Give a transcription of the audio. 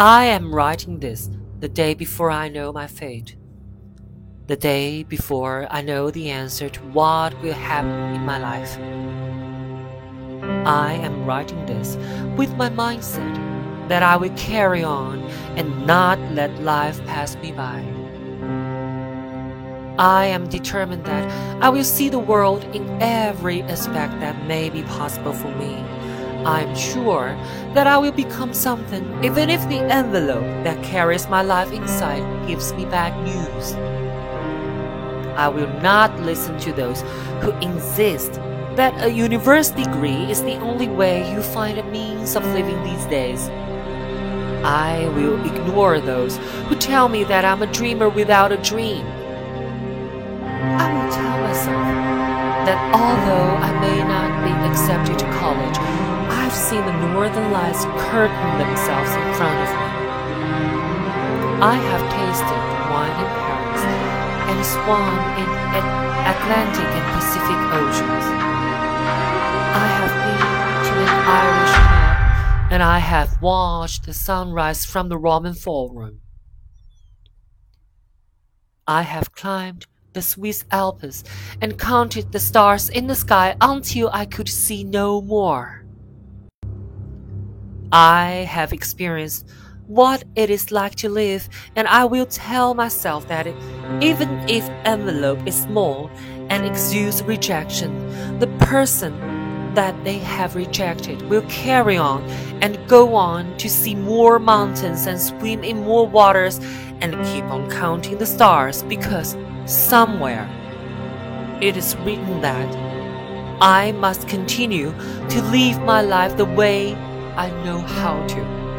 I am writing this the day before I know my fate. The day before I know the answer to what will happen in my life. I am writing this with my mindset that I will carry on and not let life pass me by. I am determined that I will see the world in every aspect that may be possible for me. I am sure that I will become something even if the envelope that carries my life inside gives me bad news. I will not listen to those who insist that a university degree is the only way you find a means of living these days. I will ignore those who tell me that I'm a dreamer without a dream. I will tell myself that although I may not be accepted northern lights curtain themselves in front of me. I have tasted wine in Paris and swum in Atlantic and Pacific oceans. I have been to an Irish club and I have watched the sunrise from the Roman Forum. I have climbed the Swiss Alps and counted the stars in the sky until I could see no more. I have experienced what it is like to live, and I will tell myself that even if envelope is small and exudes rejection, the person that they have rejected will carry on and go on to see more mountains and swim in more waters and keep on counting the stars because somewhere it is written that I must continue to live my life the way I know how to.